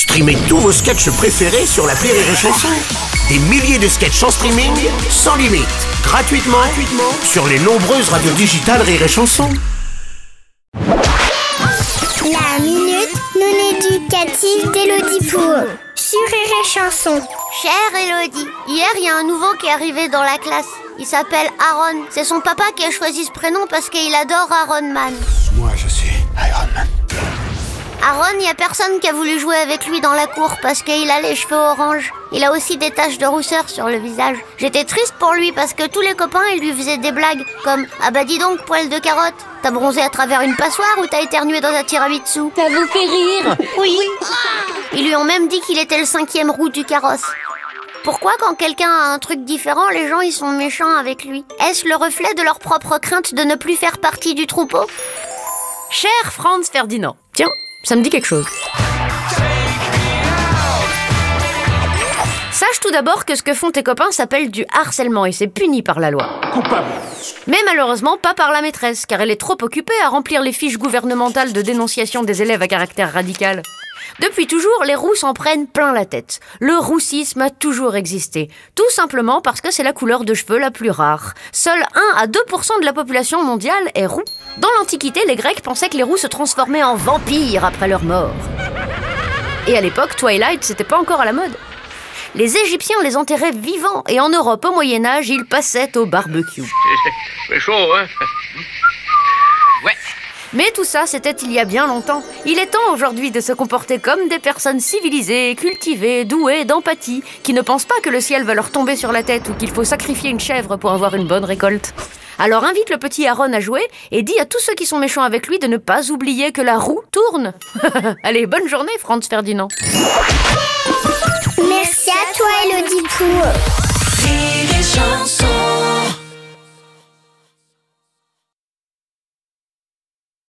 Streamez tous vos sketchs préférés sur la Rire et Chanson. Des milliers de sketchs en streaming, sans limite, gratuitement, gratuitement sur les nombreuses radios digitales Rire et Chanson. La minute non éducative d'Elodie Pour sur Rire et Chanson. Chère Elodie, hier il y a un nouveau qui est arrivé dans la classe. Il s'appelle Aaron. C'est son papa qui a choisi ce prénom parce qu'il adore Aaron Man. Moi, je suis Iron Man. Aaron, il y a personne qui a voulu jouer avec lui dans la cour parce qu'il a les cheveux orange. Il a aussi des taches de rousseur sur le visage. J'étais triste pour lui parce que tous les copains, ils lui faisaient des blagues comme Ah bah dis donc, poil de carotte, t'as bronzé à travers une passoire ou t'as éternué dans un tiramisu? Ça vous fait rire? Oui. Ils lui ont même dit qu'il était le cinquième roue du carrosse. Pourquoi quand quelqu'un a un truc différent, les gens ils sont méchants avec lui? Est-ce le reflet de leur propre crainte de ne plus faire partie du troupeau? Cher Franz Ferdinand. Ça me dit quelque chose. Sache tout d'abord que ce que font tes copains s'appelle du harcèlement et c'est puni par la loi. Coupable. Mais malheureusement pas par la maîtresse, car elle est trop occupée à remplir les fiches gouvernementales de dénonciation des élèves à caractère radical. Depuis toujours, les roux s'en prennent plein la tête. Le roussisme a toujours existé, tout simplement parce que c'est la couleur de cheveux la plus rare. Seul 1 à 2% de la population mondiale est roux. Dans l'Antiquité, les Grecs pensaient que les roux se transformaient en vampires après leur mort. Et à l'époque, Twilight, c'était pas encore à la mode. Les Égyptiens les enterraient vivants et en Europe au Moyen Âge, ils passaient au barbecue. C'est chaud, hein? Mais tout ça, c'était il y a bien longtemps. Il est temps aujourd'hui de se comporter comme des personnes civilisées, cultivées, douées d'empathie, qui ne pensent pas que le ciel va leur tomber sur la tête ou qu'il faut sacrifier une chèvre pour avoir une bonne récolte. Alors invite le petit Aaron à jouer et dis à tous ceux qui sont méchants avec lui de ne pas oublier que la roue tourne. Allez, bonne journée, Franz Ferdinand. Merci à toi, Elodie Pour. Rire